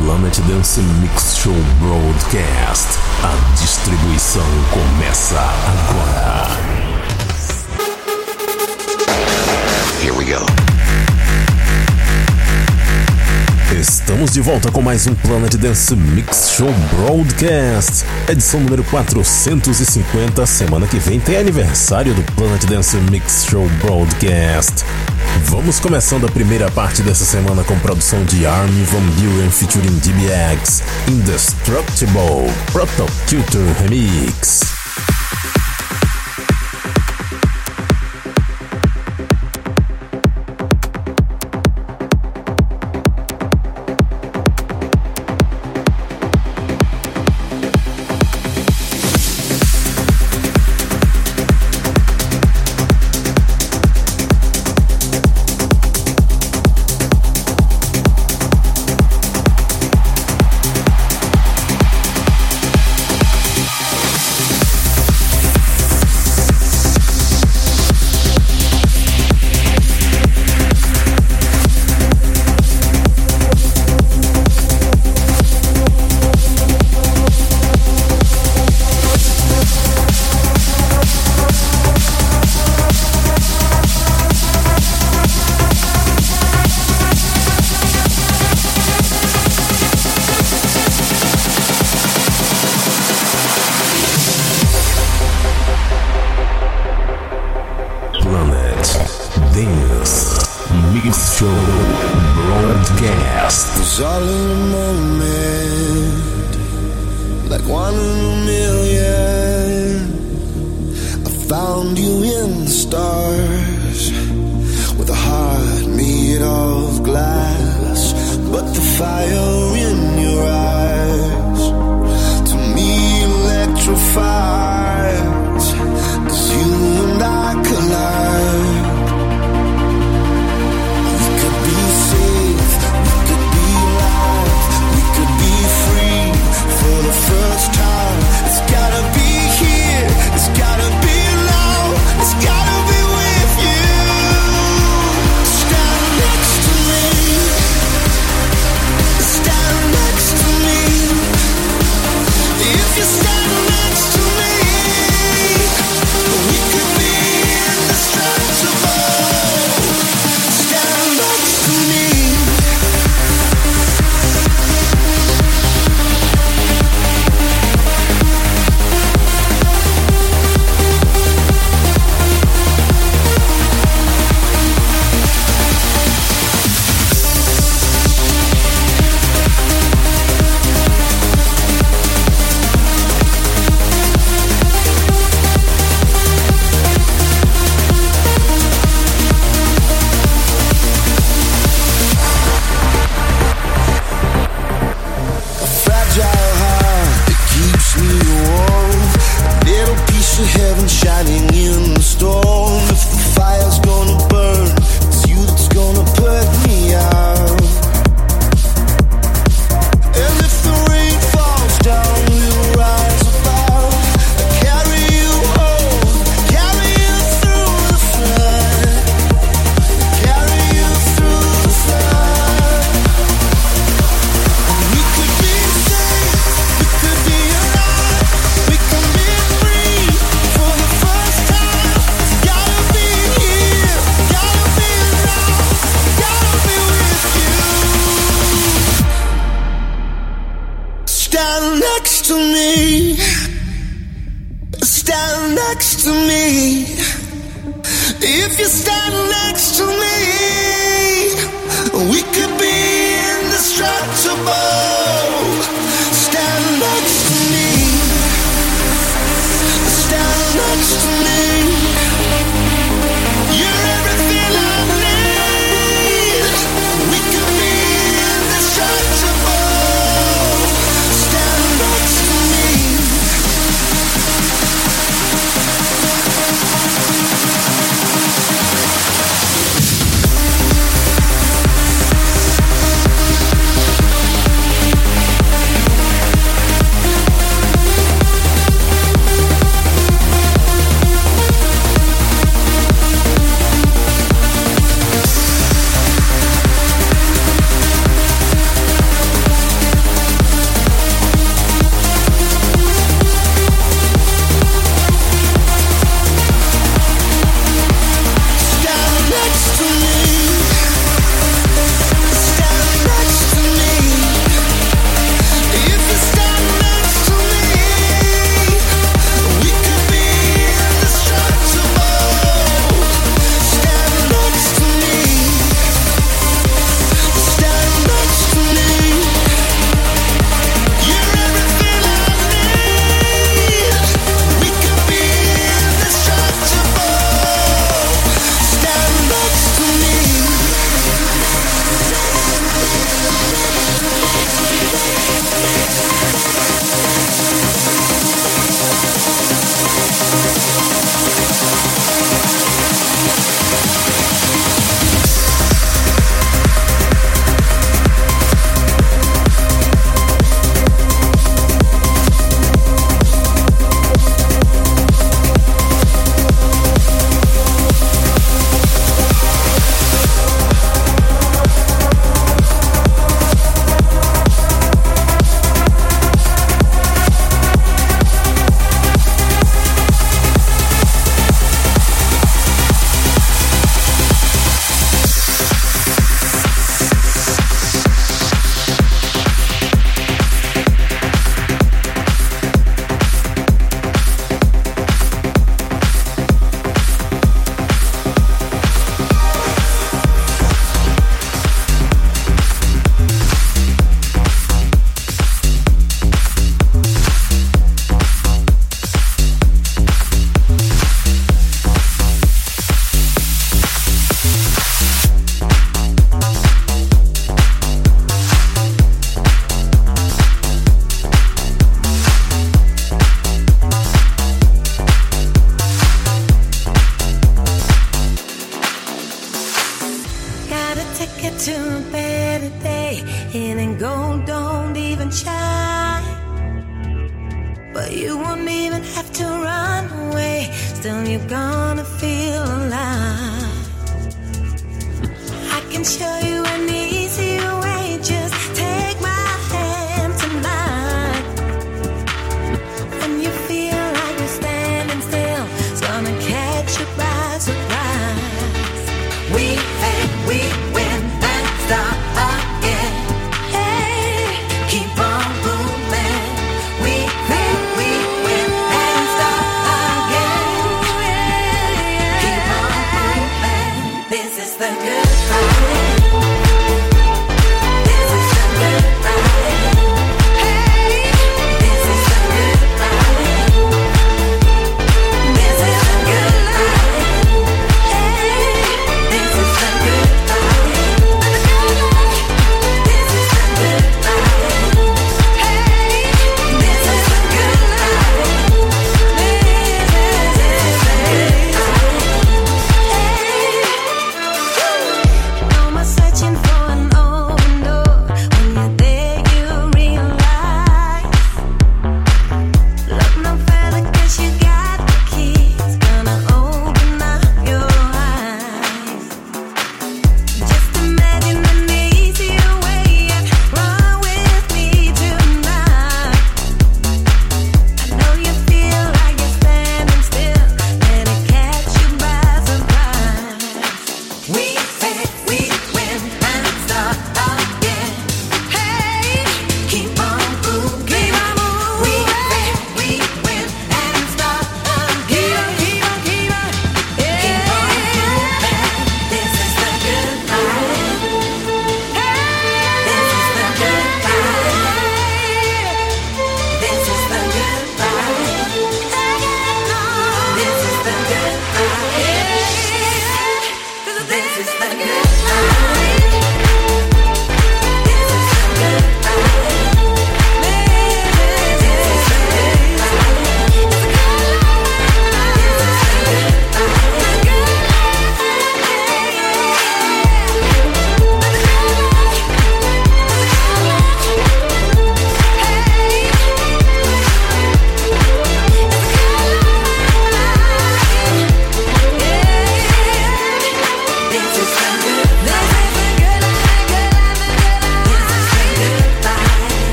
Planet Dance Mix Show Broadcast. A distribuição começa agora. Here we go. Estamos de volta com mais um Planet Dance Mix Show Broadcast, edição número 450. Semana que vem tem aniversário do Planet Dance Mix Show Broadcast. Vamos começando a primeira parte dessa semana com produção de Armin Van Buren featuring DBX, Indestructible Proto Culture Remix.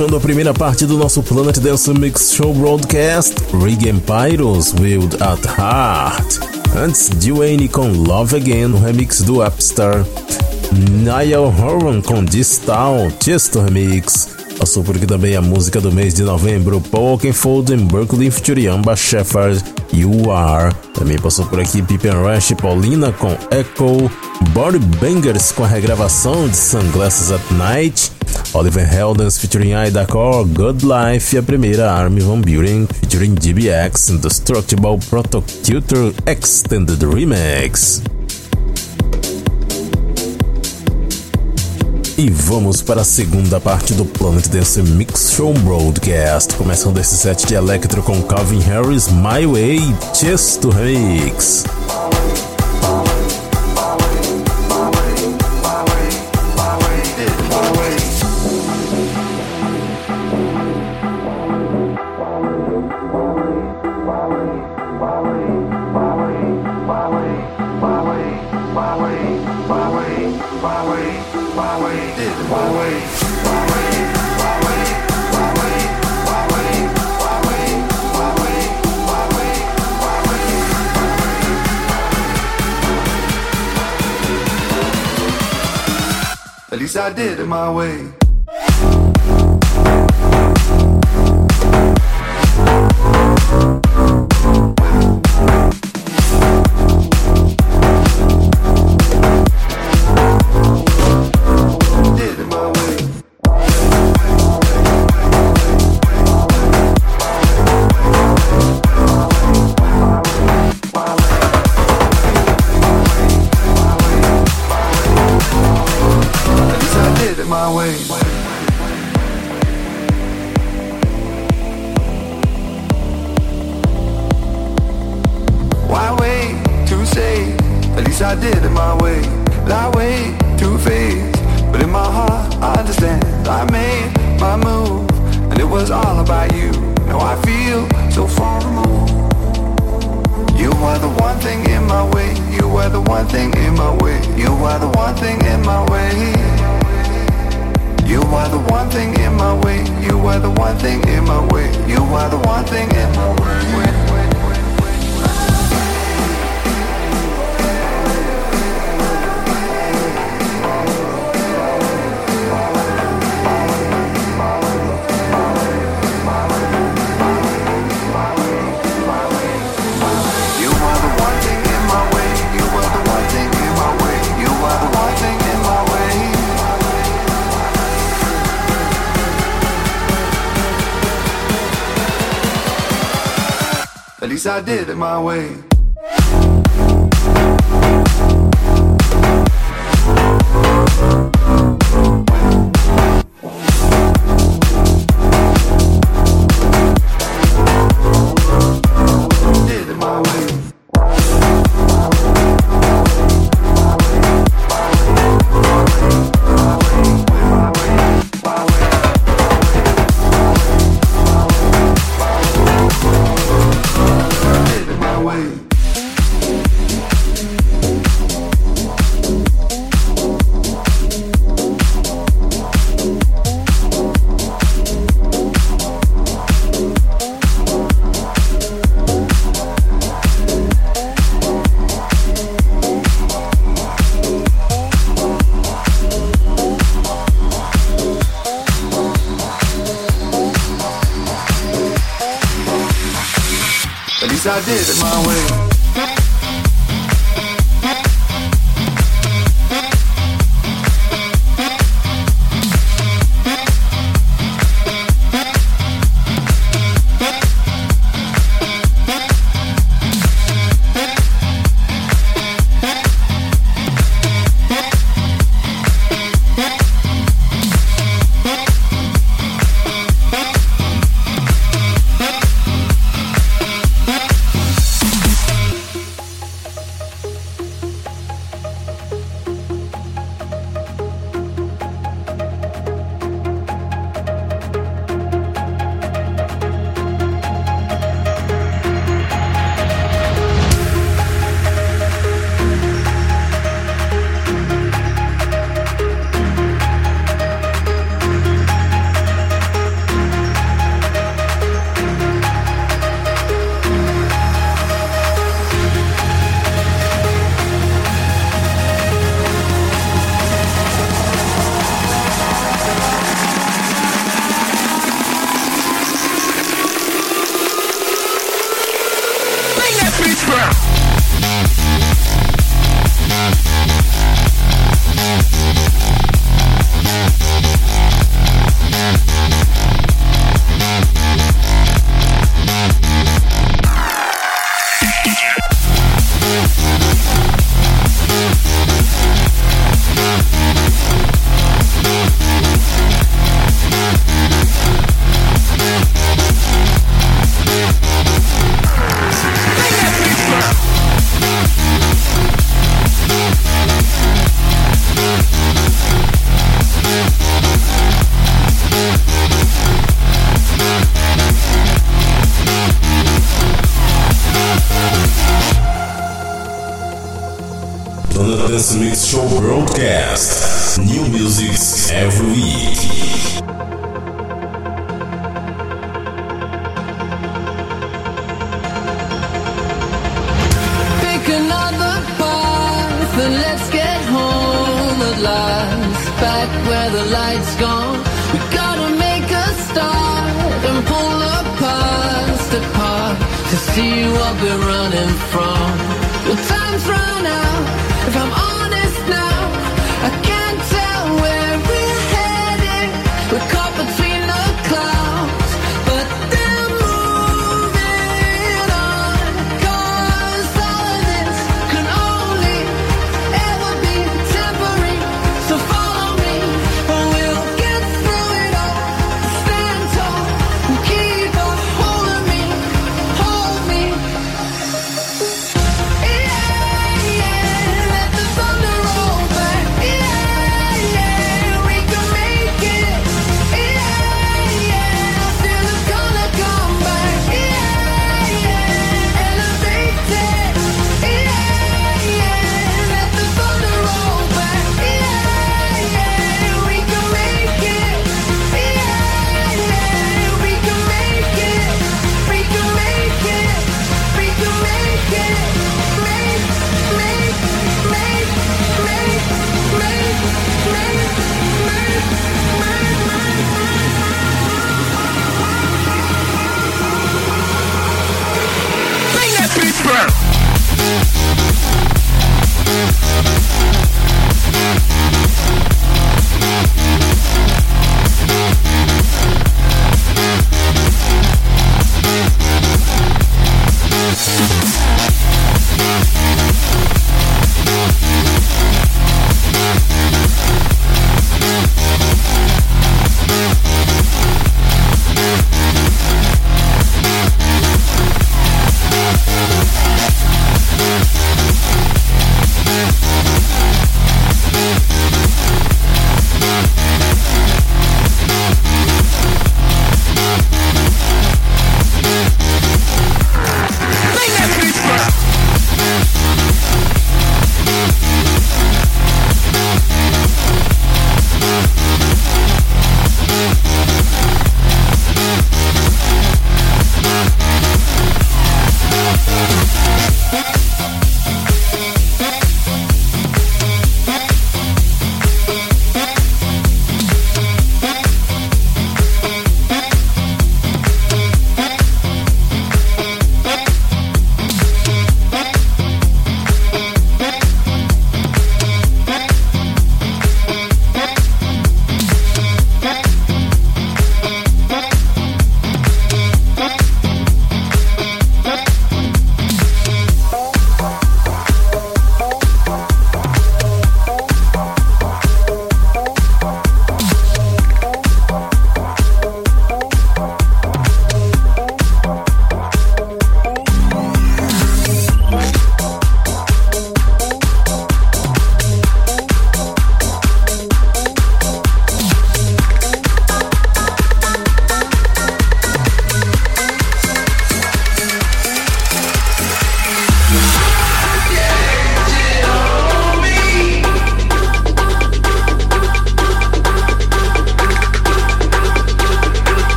Fechando a primeira parte do nosso Planet Dance Mix Show Broadcast, Rig Empires Wild at Heart. Antes, Dwayne com Love Again, no remix do Upstar. Niall Horan com Distal, Chesto Remix. Passou por aqui também a música do mês de novembro, Pokenfold em Berkeley featuring Amba Shepard, You Are. Também passou por aqui Pippen Rush Paulina com Echo, Body Bangers com a regravação de Sunglasses at Night. Oliver Heldens featuring Ida Core, Good Life e a primeira Army Van Buren featuring DBX Indestructible Prototutor Extended Remix. E vamos para a segunda parte do Planet Dance Mix Show Broadcast, começando esse set de Electro com Calvin Harris, My Way, Chesto Remix. Least I did it my way. My way.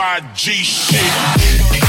5G shit.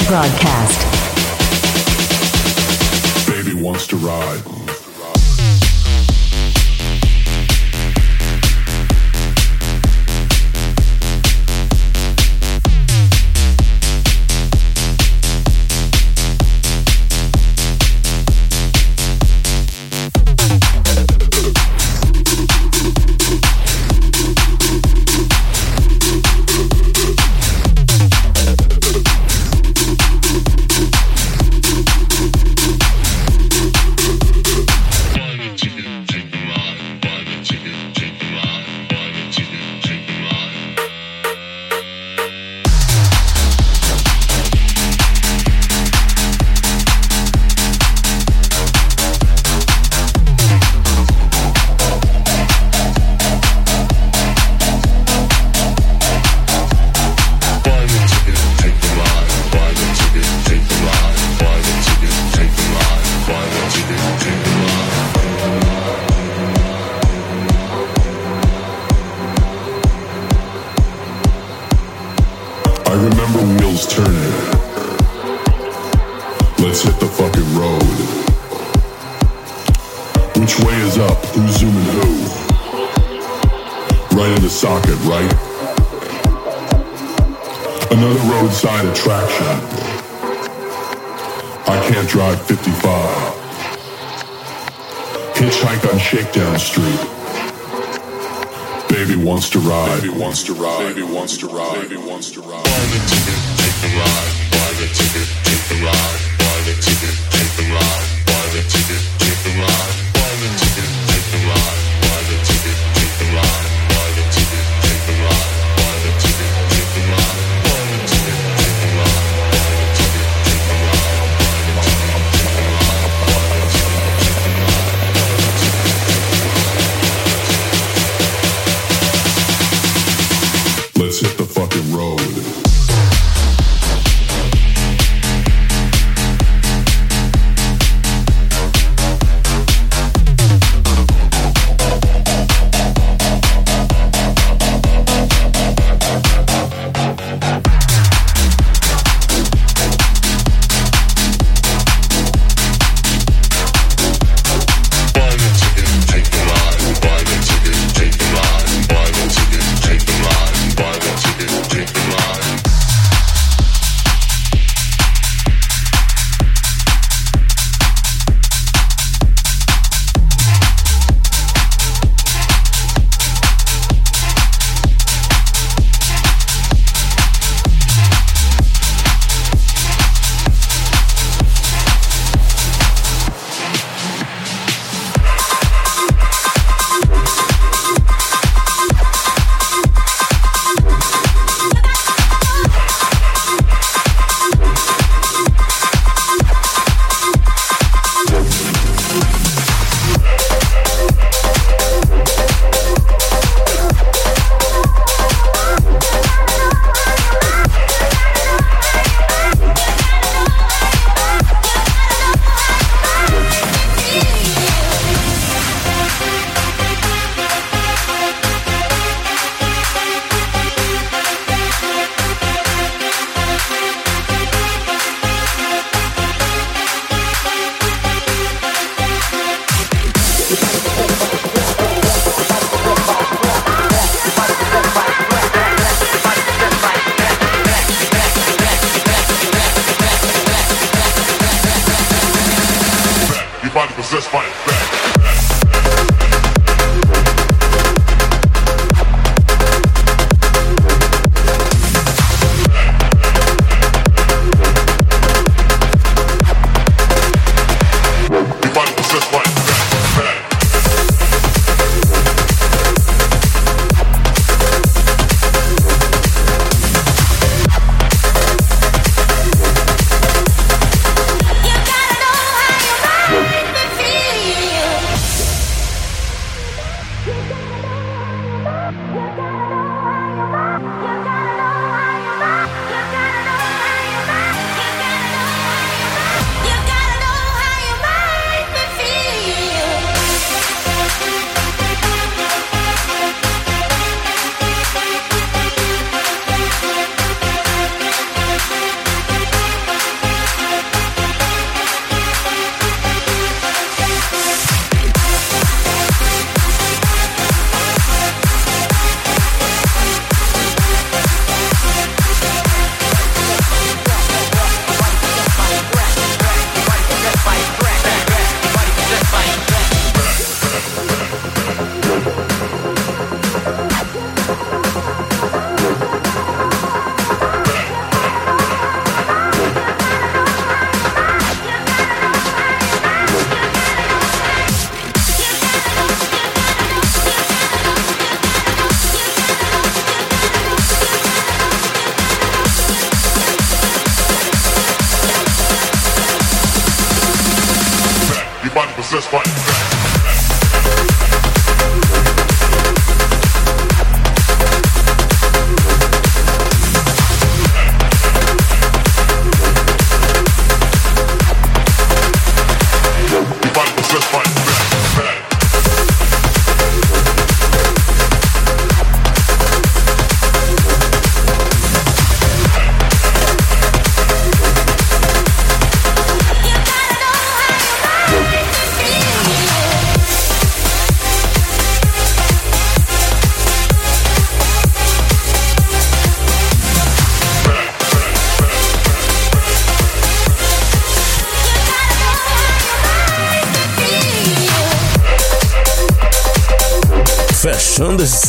Broadcast.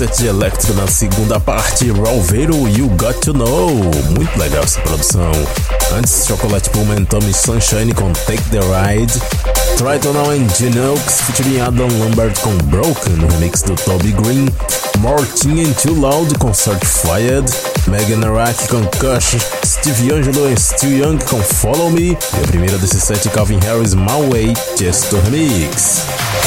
Set de electro na segunda parte, Ralveiro You Got To Know. Muito legal essa produção. Antes, Chocolate Pullman, Tommy Sunshine com Take The Ride. Tritonal and Genux featuring Adam Lambert com Broken, no remix do Toby Green. Martin and Too Loud com Certified. Megan Arack com Kush. Steve Angelo e Still Young com Follow Me. E a primeira desse set, Calvin Harris, My Way, Just Remix.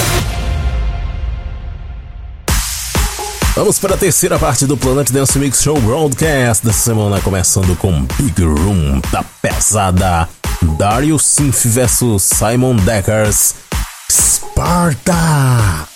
Vamos para a terceira parte do Planet Dance Mix Show Broadcast dessa semana, começando com Big Room da pesada. Dario Synth vs Simon Deckers. Sparta!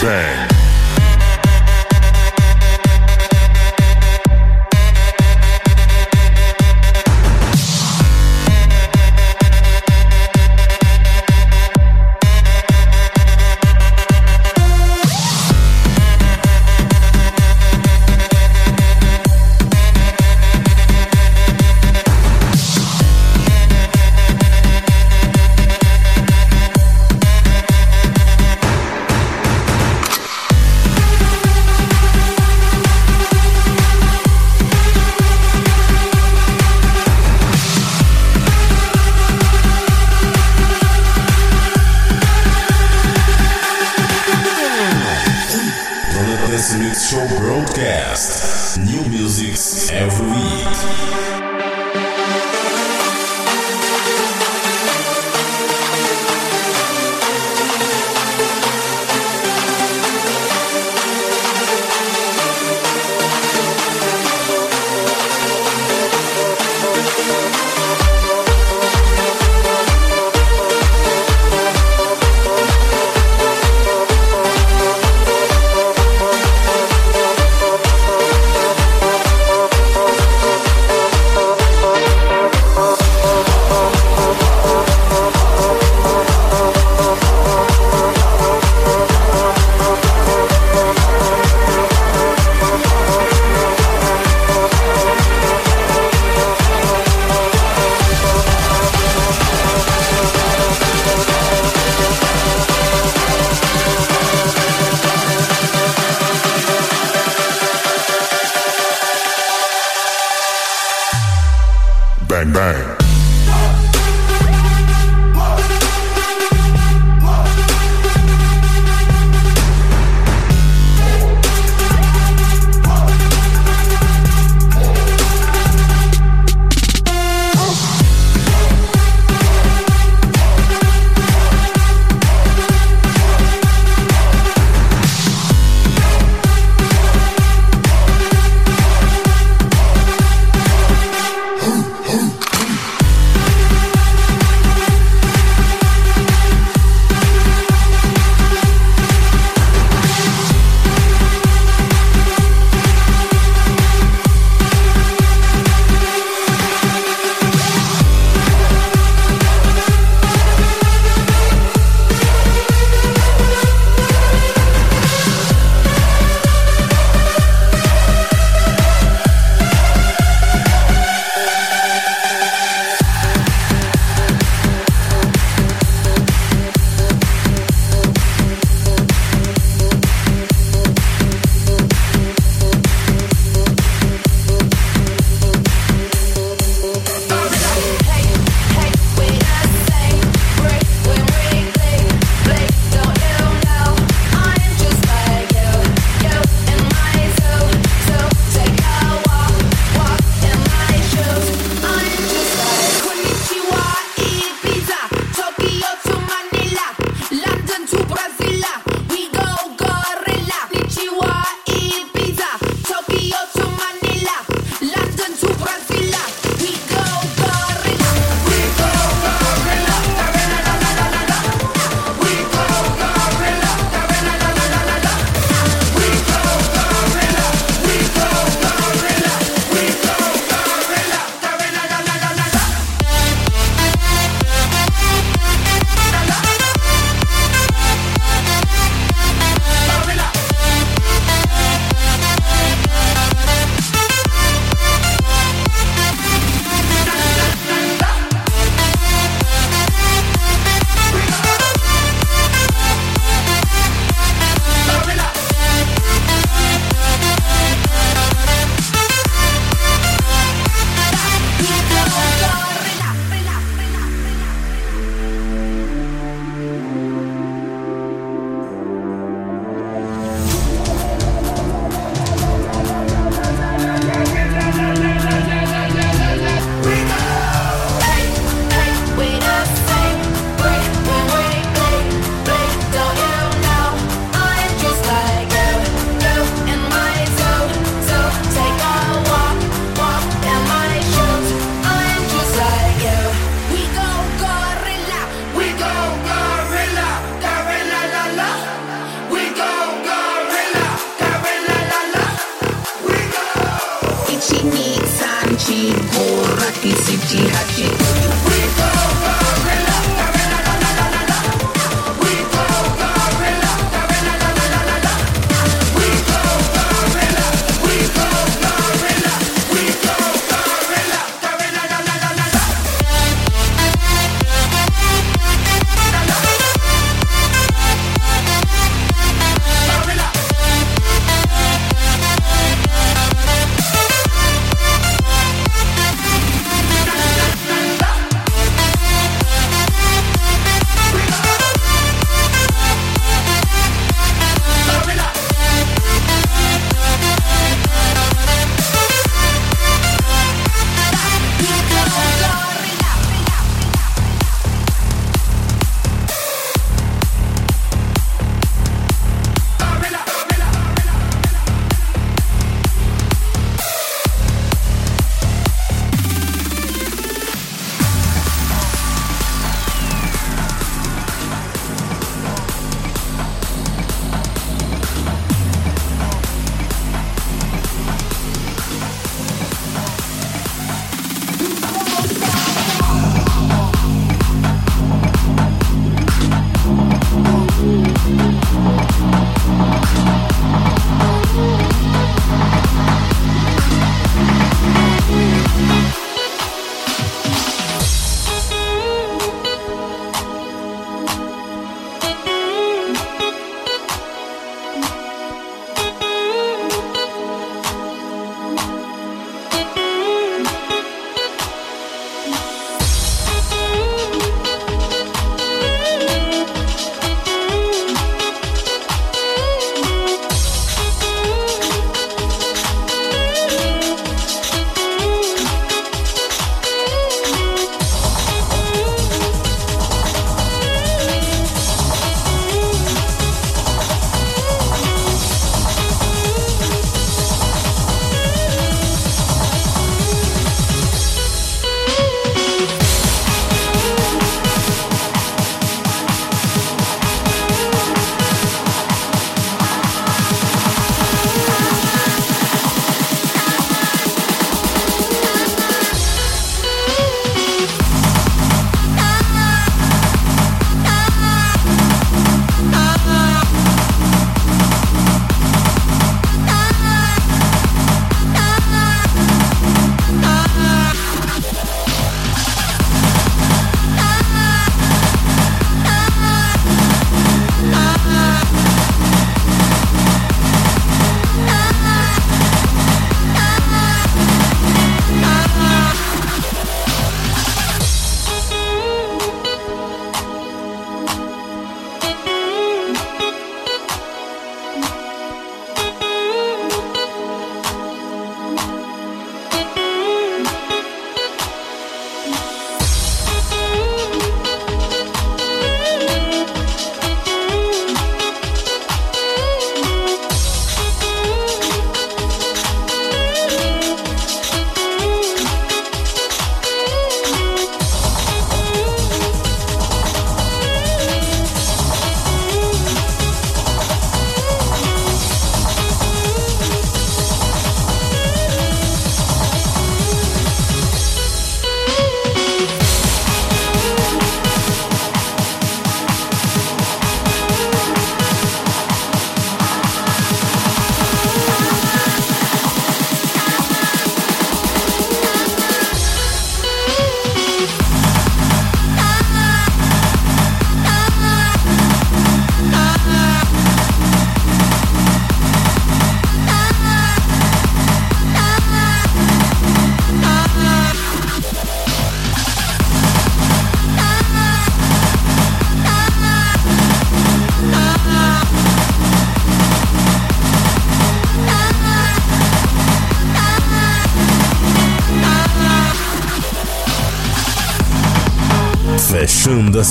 Sang.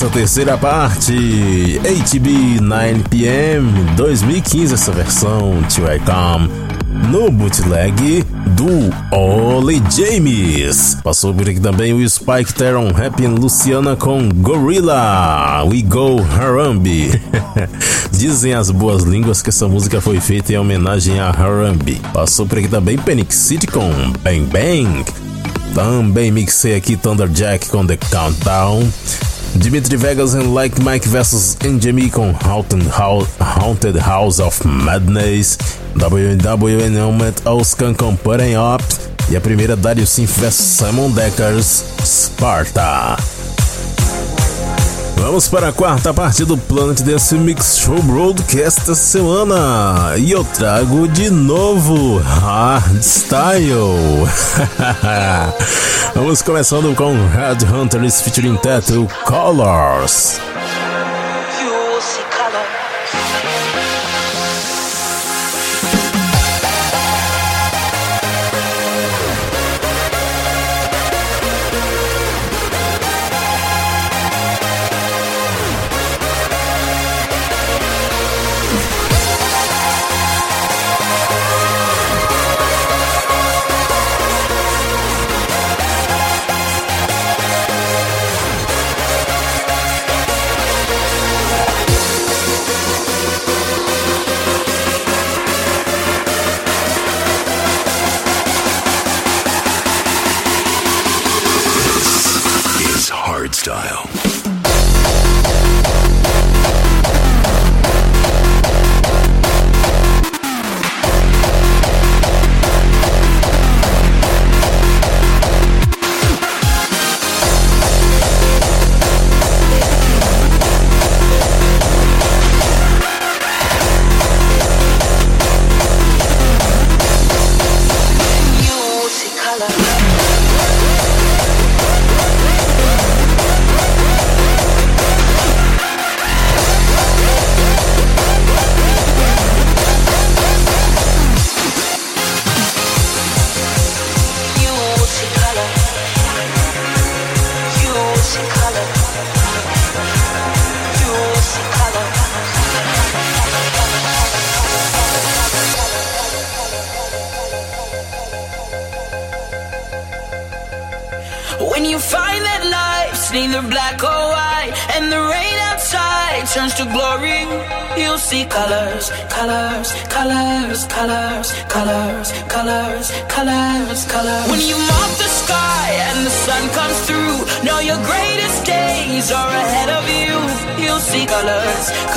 Essa terceira parte, HB 9pm 2015, essa versão Till I Come, no bootleg do Ollie James. Passou por aqui também o Spike Teron Happy Luciana com Gorilla, We Go Harambe. Dizem as boas línguas que essa música foi feita em homenagem a Harambe. Passou por aqui também Panic City com Bang Bang. Também mixei aqui Thunderjack com The Countdown. Dimitri Vegas and Like Mike vs NGME com Haunted House, Haunted House of Madness. WWN Helmet Oscan com Putting Up. E a primeira Dario Synth vs Simon Deckers Sparta. Vamos para a quarta parte do Planet Dance Mix Show Broadcast esta semana. E eu trago de novo Hardstyle. Vamos começando com Headhunters featuring Tattoo Colors.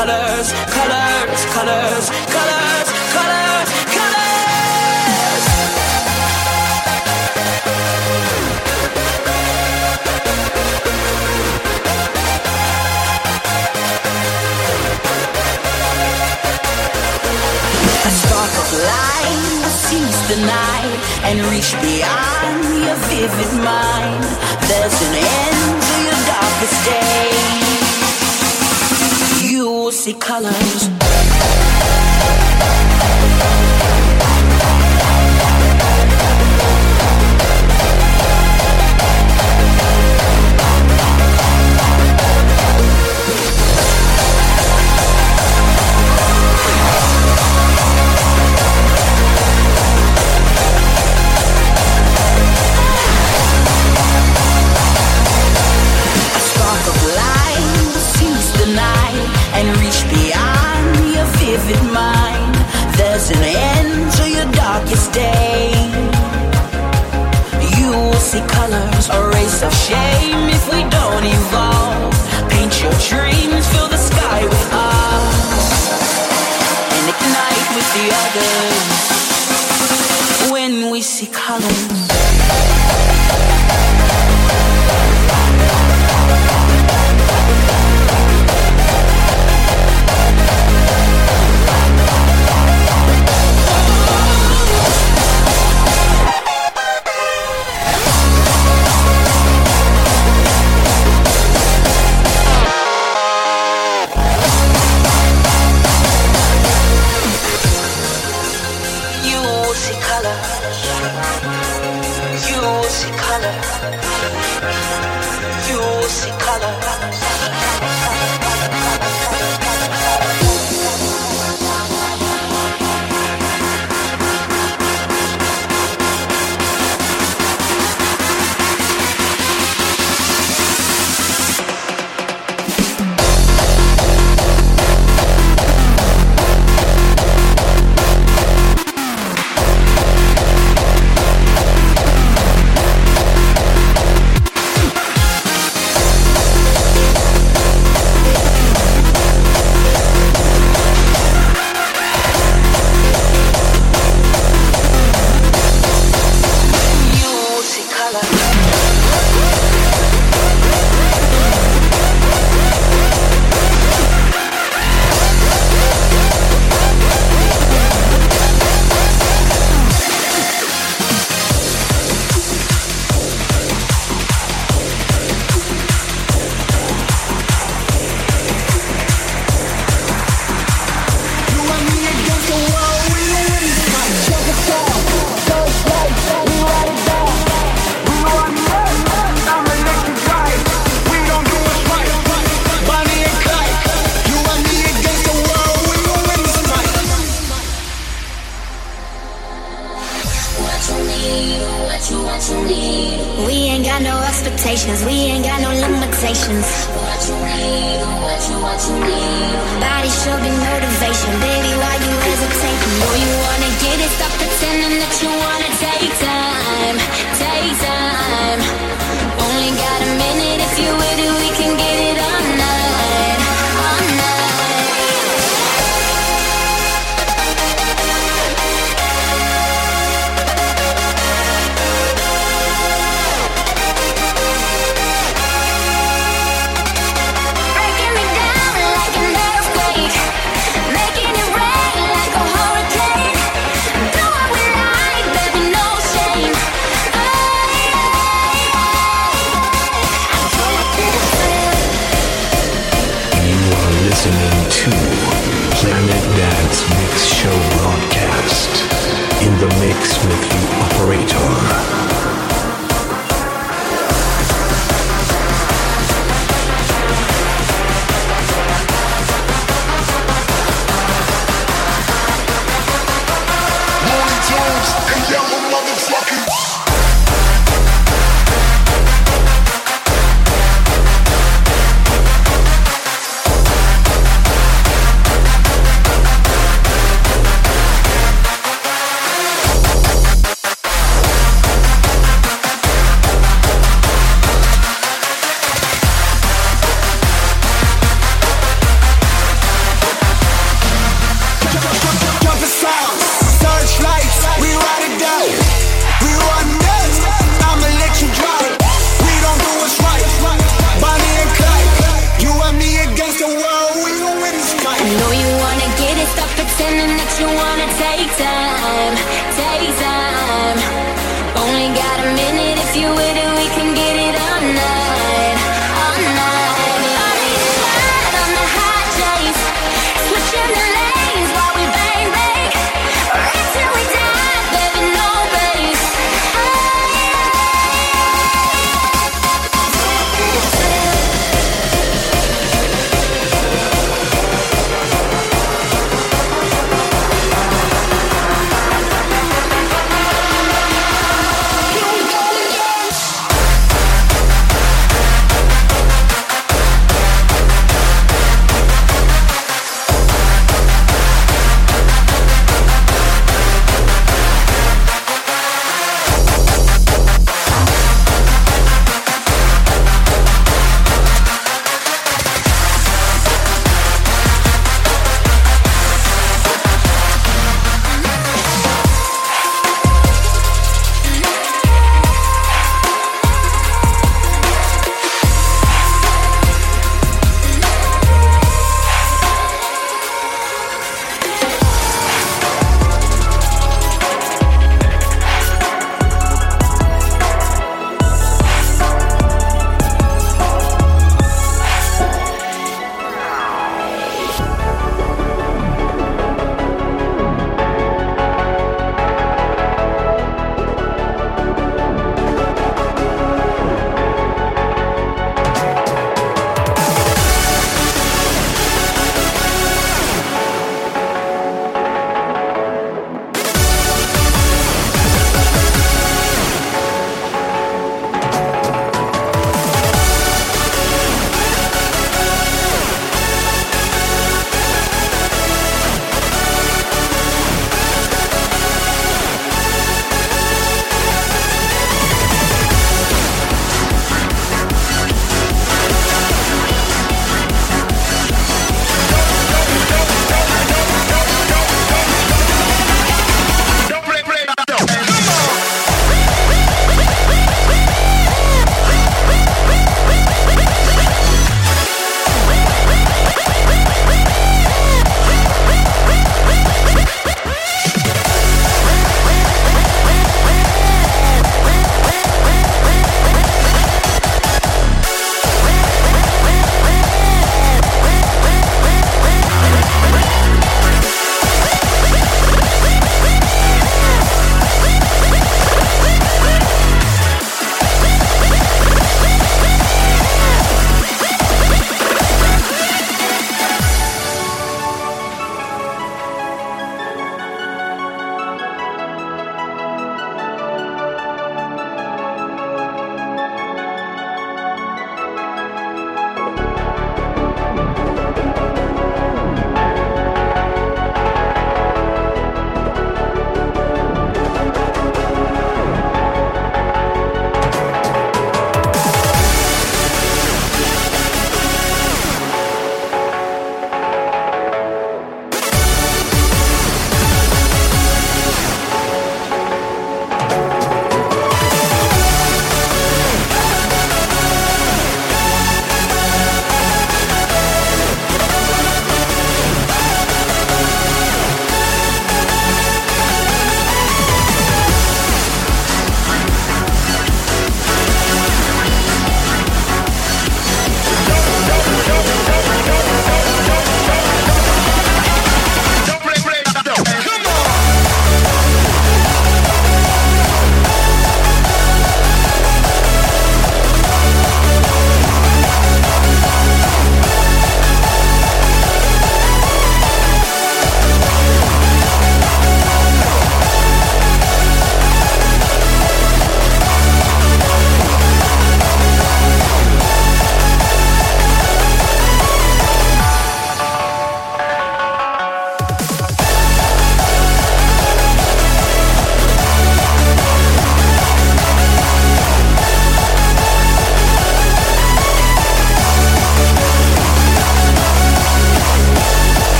Colors, colors, colors, colors, colors, colors. A spark of light seize the night and reach beyond your vivid mind. There's an end to your darkest day. You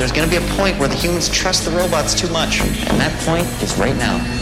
There's gonna be a point where the humans trust the robots too much. And that point is right now.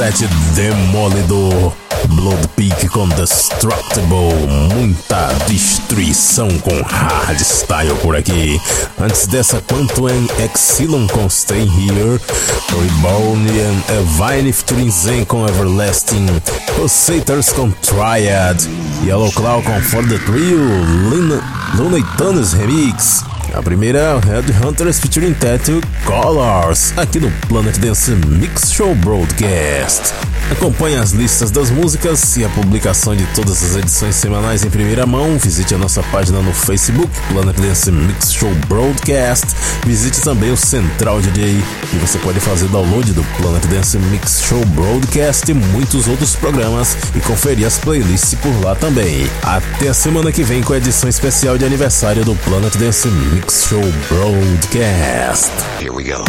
Set demolidor. Blood Peak com Destructible. Muita destruição com hardstyle por aqui. Antes dessa, Quantum Exilon com Stay Here. Reborn and Evine featuring Zen com Everlasting. Crusaders com Triad. Yellow Claw com For the Trio. Luna, Remix. A primeira é Red Hunters featuring Tattoo Colors, aqui no Planet Dance Mix Show Broadcast. Acompanhe as listas das músicas e a publicação de todas as edições semanais em primeira mão. Visite a nossa página no Facebook, Planet Dance Mix Show Broadcast. Visite também o Central DJ e você pode fazer download do Planet Dance Mix Show Broadcast e muitos outros programas e conferir as playlists por lá também. Até a semana que vem com a edição especial de aniversário do Planet Dance Mix Show Broadcast. Here we go.